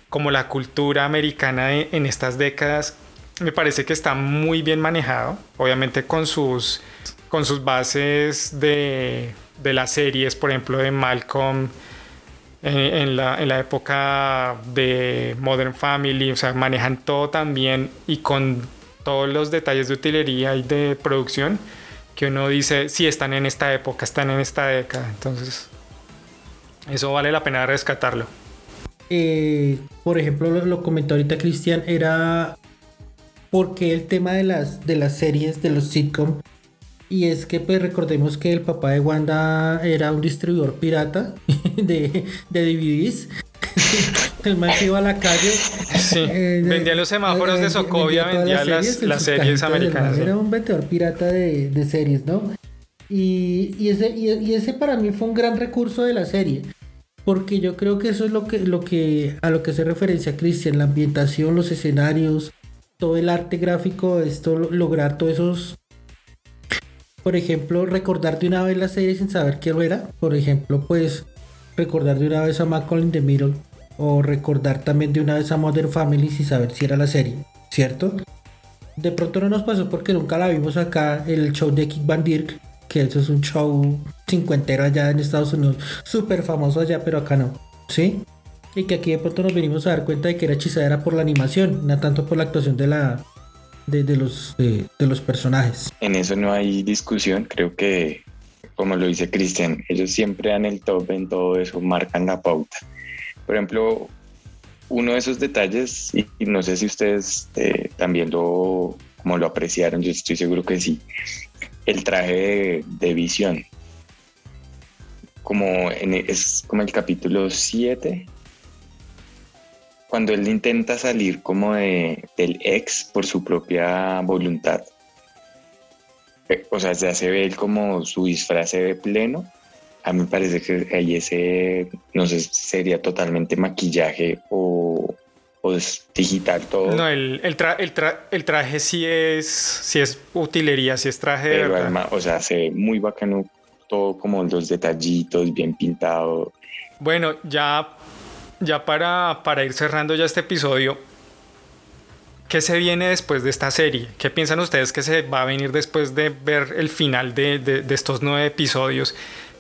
como la cultura americana en estas décadas, me parece que está muy bien manejado, obviamente con sus con sus bases de, de las series, por ejemplo, de Malcolm eh, en, la, en, la, época de Modern Family, o sea, manejan todo también y con todos los detalles de utilería y de producción que uno dice, sí, están en esta época, están en esta década, entonces eso vale la pena rescatarlo. Eh, por ejemplo, lo, lo, comentó ahorita Cristian, era porque el tema de las, de las series, de los sitcoms, y es que pues recordemos que el papá de Wanda era un distribuidor pirata de, de DVDs. el man que iba a la calle. Sí, eh, vendía los semáforos de Socovia, vendía, las, las, series, americanas. Era un vendedor pirata de, de series, ¿no? Y, y, ese, y, ese para mí fue un gran recurso de la serie. Porque yo creo que eso es lo que, lo que a lo que se referencia Cristian, la ambientación, los escenarios, todo el arte gráfico, esto lograr todos esos por ejemplo, recordar de una vez la serie sin saber qué era. Por ejemplo, pues recordar de una vez a Malcolm in the Middle. O recordar también de una vez a Modern Family sin saber si era la serie, ¿cierto? De pronto no nos pasó porque nunca la vimos acá, el show de Kick Van Dirk, que eso es un show cincuentero allá en Estados Unidos, súper famoso allá, pero acá no, ¿sí? Y que aquí de pronto nos venimos a dar cuenta de que era hechizadera por la animación, no tanto por la actuación de la, de, los, de, los personajes. En eso no hay discusión, creo que, como lo dice Cristian, ellos siempre dan el top en todo eso, marcan la pauta. Por ejemplo, uno de esos detalles, y, no sé si ustedes eh, también lo, como lo apreciaron, yo estoy seguro que sí, el traje de, visión. Como en, es como el capítulo 7, cuando él intenta salir como de, del ex por su propia voluntad. O sea, ya se ve él como su disfraz se ve pleno. A mí me parece que ahí ese, no sé, sería totalmente maquillaje o, o es digital todo. No, el, el, tra- el, tra- el traje sí es, sí es utilería, sí es traje de pero verdad. además, o sea, se ve muy bacano todo como los detallitos, bien pintado. Bueno, ya, ya para, para ir cerrando ya este episodio, ¿qué se viene después de esta serie? ¿Qué piensan ustedes que se va a venir después de ver el final de, de- estos nueve episodios?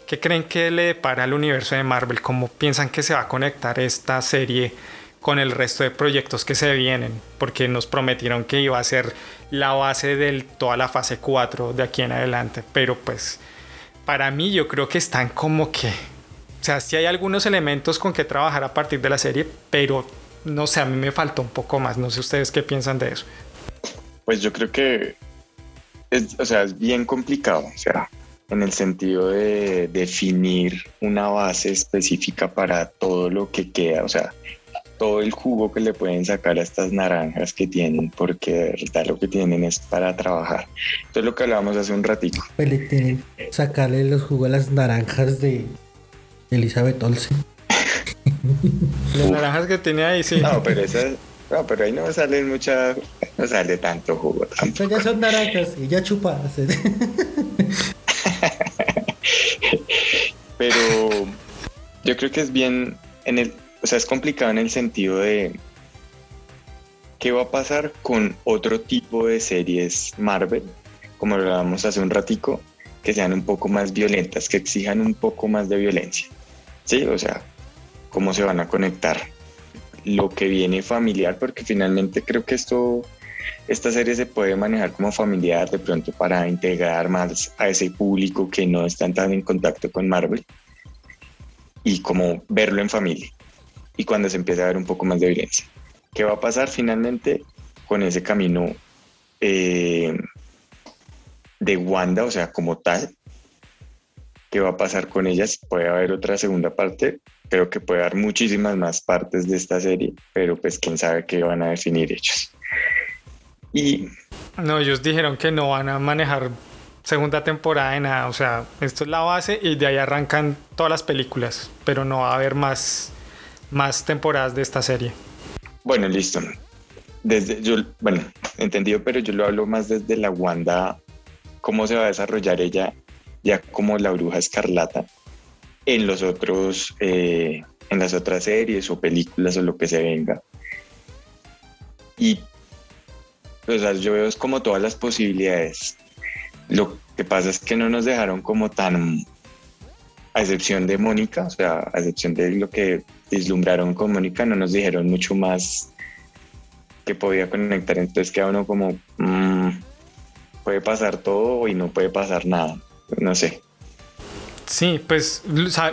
¿Qué creen que le depara al universo de Marvel? ¿Cómo piensan que se va a conectar esta serie con el resto de proyectos que se vienen? Porque nos prometieron que iba a ser la base de toda la fase 4 de aquí en adelante, pero pues para mí yo creo que están como que o sea, sí hay algunos elementos con que trabajar a partir de la serie, pero no sé, a mí me faltó un poco más. No sé ustedes qué piensan de eso. Pues yo creo que es, o sea, es bien complicado, o sea, en el sentido de definir una base específica para todo lo que queda, o sea, todo el jugo que le pueden sacar a estas naranjas que tienen, porque de verdad lo que tienen es para trabajar. Entonces lo que hablábamos hace un ratito, Pues le tienen que sacarle los jugos a las naranjas de Elizabeth Olsen. Las naranjas que tiene ahí, sí. no, pero esas, no, pero ahí no salen mucha, no sale tanto jugo tampoco. Pues ya son naranjas y ya chupadas. pero yo creo que es bien en el, o sea, es complicado en el sentido de qué va a pasar con otro tipo de series Marvel, como lo hablábamos hace un ratico, que sean un poco más violentas, que exijan un poco más de violencia. Sí, o sea, cómo se van a conectar lo que viene familiar, porque finalmente creo que esto esta serie se puede manejar como familiar de pronto para integrar más a ese público que no están tan en contacto con Marvel y como verlo en familia y cuando se empieza a ver un poco más de violencia. ¿Qué va a pasar finalmente con ese camino eh, de Wanda, o sea, como tal? ¿Qué va a pasar con ellas? Puede haber otra segunda parte, creo que puede haber muchísimas más partes de esta serie, pero pues quién sabe qué van a definir ellos. Y No, ellos dijeron que no van a manejar segunda temporada de nada. O sea, esto es la base y de ahí arrancan todas las películas. Pero no va a haber más, más temporadas de esta serie. Bueno, listo. Desde yo, bueno, entendido, pero yo lo hablo más desde la Wanda, cómo se va a desarrollar ella ya como la bruja escarlata en los otros, eh, en las otras series o películas o lo que se venga. Y o sea, yo veo es como todas las posibilidades. Lo que pasa es que no nos dejaron como tan, a excepción de Mónica, o sea, a excepción de lo que vislumbraron con Mónica, no nos dijeron mucho más que podía conectar. Entonces queda uno como, mm, puede pasar todo y no puede pasar nada. No sé. Sí, pues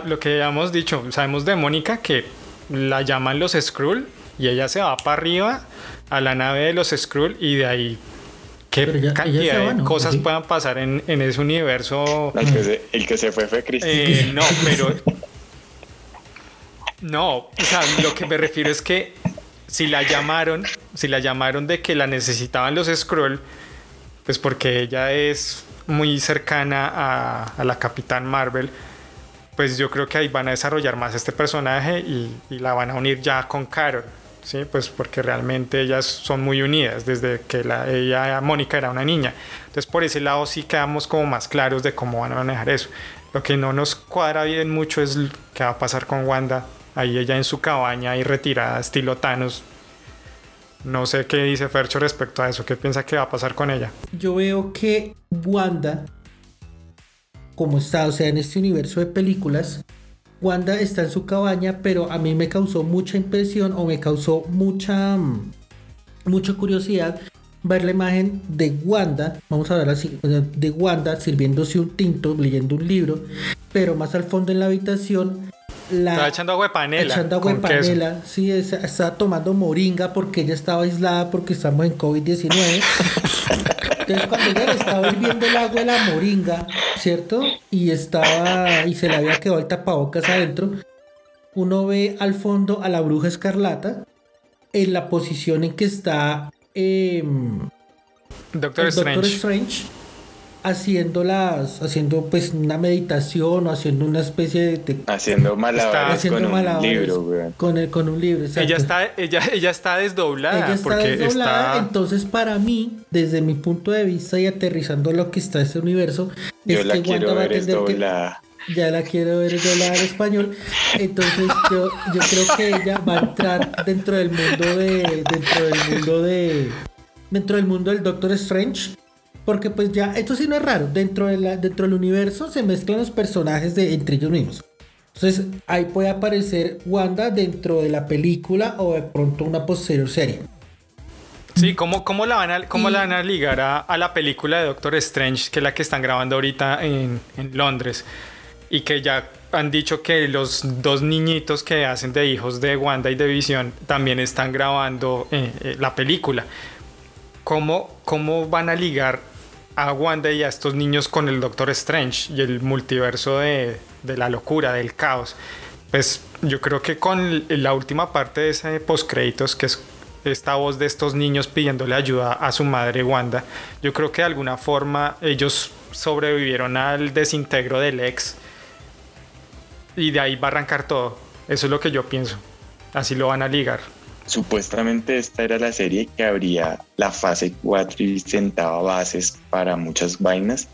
lo que habíamos dicho, sabemos de Mónica que la llaman los Skrull y ella se va para arriba a la nave de los Skrull y de ahí qué cantidad va, de ¿no? cosas Sí. puedan pasar en, en ese universo. El que se, el que se fue fue Cristi. Eh, no, pero no, o sea, lo que me refiero es que si la llamaron, si la llamaron de que la necesitaban los Skrull, pues porque ella es muy cercana a, a la Capitán Marvel, pues yo creo que ahí van a desarrollar más este personaje y, y la van a unir ya con Carol, ¿sí? Pues porque realmente ellas son muy unidas desde que la, ella, Mónica, era una niña. Entonces por ese lado sí quedamos como más claros de cómo van a manejar eso. Lo que no nos cuadra bien mucho es qué va a pasar con Wanda, ahí ella en su cabaña y retirada, estilo Thanos. No sé qué dice Fercho respecto a eso, qué piensa que va a pasar con ella. Yo veo que Wanda, como está, o sea, en este universo de películas, Wanda está en su cabaña, pero a mí me causó mucha impresión o me causó mucha, mm, mucha curiosidad ver la imagen de Wanda, vamos a ver así, de Wanda sirviéndose un tinto, leyendo un libro, pero más al fondo en la habitación, la, Estaba echando agua de panela. echando agua de queso. panela, sí, es- estaba tomando moringa porque ella estaba aislada porque estamos en COVID-19. Entonces cuando ella le estaba hirviendo el agua de la moringa, ¿cierto? Y estaba, y se le había quedado el tapabocas adentro, uno ve al fondo a la bruja escarlata en la posición en que está Doctor Strange. Doctor Strange haciéndolas, haciendo pues una meditación o haciendo una especie de... haciendo malabares con un libro, Con, el, con un libro, Ella está, ella, ella está desdoblada. Ella está desdoblada, entonces para mí, desde mi punto de vista y aterrizando lo que está este universo, yo la quiero ver desdoblada. ya la quiero ver doblada en español. Entonces yo, yo creo que ella va a entrar dentro del mundo de. dentro del mundo de. dentro del mundo del Doctor Strange porque pues ya, esto sí no es raro, dentro, de la, dentro del universo se mezclan los personajes de, entre ellos mismos. Entonces ahí puede aparecer Wanda dentro de la película o de pronto una posterior serie. Sí, ¿cómo, cómo, la, van a, cómo la van a ligar a, la película de Doctor Strange, que es la que están grabando ahorita en, en Londres? Y que ya han dicho que los dos niñitos que hacen de hijos de Wanda y de Visión también están grabando eh, eh, la película. ¿Cómo, ¿Cómo van a ligar a Wanda y a estos niños con el Doctor Strange y el multiverso de, la locura, del caos. Pues yo creo que con la última parte de ese post créditos, que es esta voz de estos niños pidiéndole ayuda a su madre Wanda, yo creo que de alguna forma ellos sobrevivieron al desintegro del ex y de ahí va a arrancar todo. Eso es lo que yo pienso. Así lo van a ligar. Supuestamente esta era la serie que abría la fase 4 y sentaba bases para muchas vainas.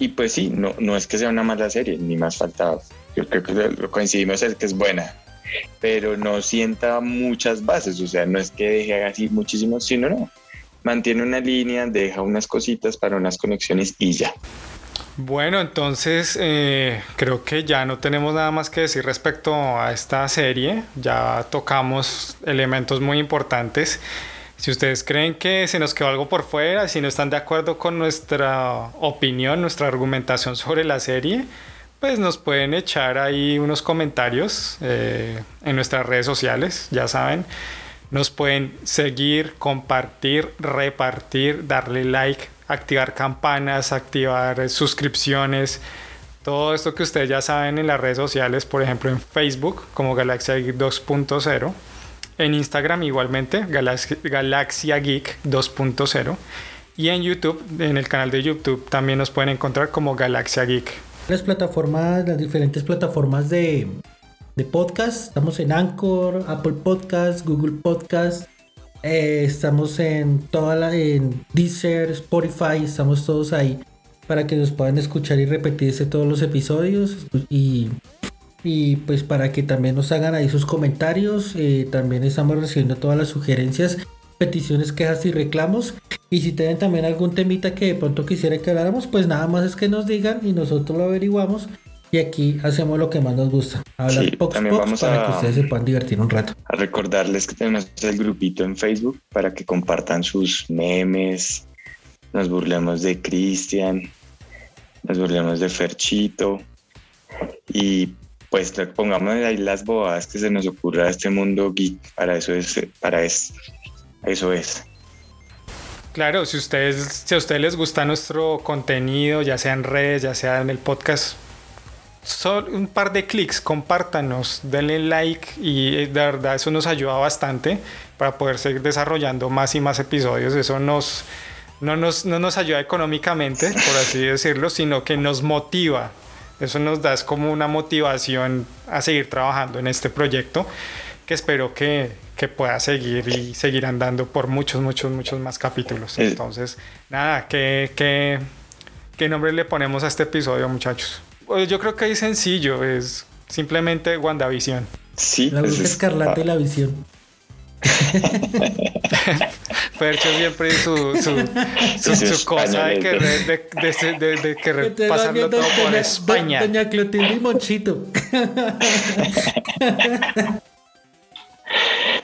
Y pues sí, no, no es que sea una mala serie, ni más faltaba. Yo creo que lo coincidimos es que es buena, pero no sienta muchas bases, o sea, no es que deje así muchísimo, sino no. Mantiene una línea, deja unas cositas para unas conexiones y ya. Bueno, entonces eh, creo que ya no tenemos nada más que decir respecto a esta serie. Ya tocamos elementos muy importantes. Si ustedes creen que se nos quedó algo por fuera, si no están de acuerdo con nuestra opinión, nuestra argumentación sobre la serie, pues nos pueden echar ahí unos comentarios eh, en nuestras redes sociales, ya saben. Nos pueden seguir, compartir, repartir, darle like activar campanas, activar suscripciones, todo esto que ustedes ya saben en las redes sociales, por ejemplo en Facebook como Galaxia Geek 2.0, en Instagram igualmente Galaxia Geek 2.0 y en YouTube, en el canal de YouTube también nos pueden encontrar como Galaxia Geek. Las plataformas, las diferentes plataformas de, de podcast, estamos en Anchor, Apple Podcast, Google Podcast, eh, estamos en toda la en Deezer, Spotify, estamos todos ahí para que nos puedan escuchar y repetirse todos los episodios y, y pues para que también nos hagan ahí sus comentarios. Eh, también estamos recibiendo todas las sugerencias, peticiones, quejas y reclamos. Y si tienen también algún temita que de pronto quisiera que habláramos, pues nada más es que nos digan y nosotros lo averiguamos y aquí hacemos lo que más nos gusta, hablar sí, también vamos para que ustedes se puedan divertir un rato. A recordarles que tenemos el grupito en Facebook para que compartan sus memes, nos burlemos de Cristian, nos burlemos de Ferchito y pues pongamos ahí las bobadas que se nos ocurra a este mundo geek, para eso es, para es, eso es. Claro, si ustedes, si a ustedes les gusta nuestro contenido, ya sea en redes, ya sea en el podcast, solo un par de clics, compártanos, denle like y eh, de verdad eso nos ayuda bastante para poder seguir desarrollando más y más episodios. Eso nos, no, nos, no nos ayuda económicamente, por así decirlo, sino que nos motiva. Eso nos da como una motivación a seguir trabajando en este proyecto que espero que, que pueda seguir y seguir andando por muchos, muchos, muchos más capítulos. Entonces, nada, ¿qué, qué, qué nombre le ponemos a este episodio, muchachos? Pues yo creo que es sencillo, es simplemente WandaVision. Sí, la bruja escarlata y la visión. Fercho siempre su, su, su, cosa de querer, de, de, de, querer pasarlo todo por España. Doña Clotilde y Monchito.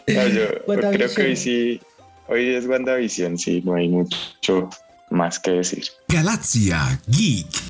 no, yo creo que hoy sí, hoy es WandaVision, sí, no hay mucho más que decir. Galaxia Geek.